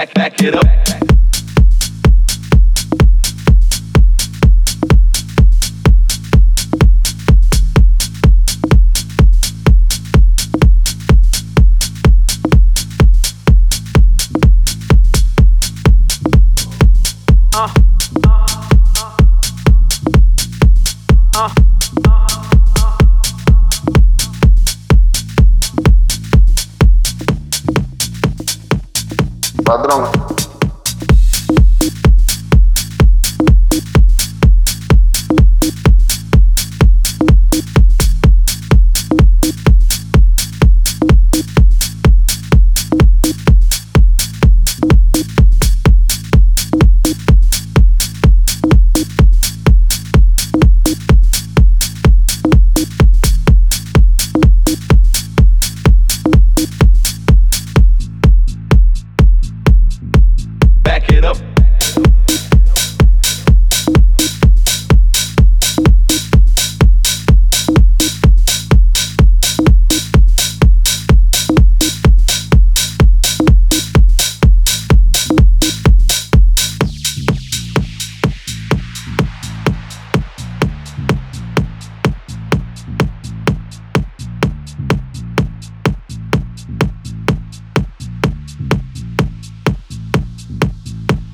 Back, back it up. It up.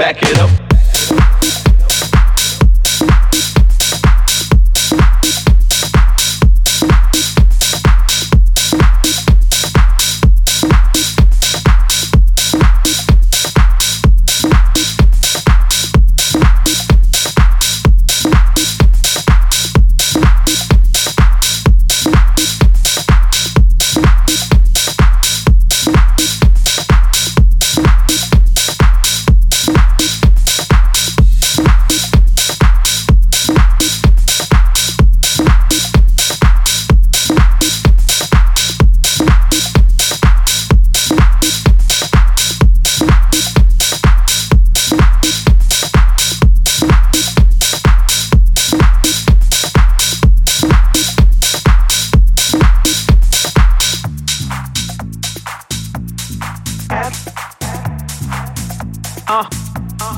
Back it up.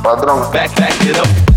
Padrão. Back, back it up.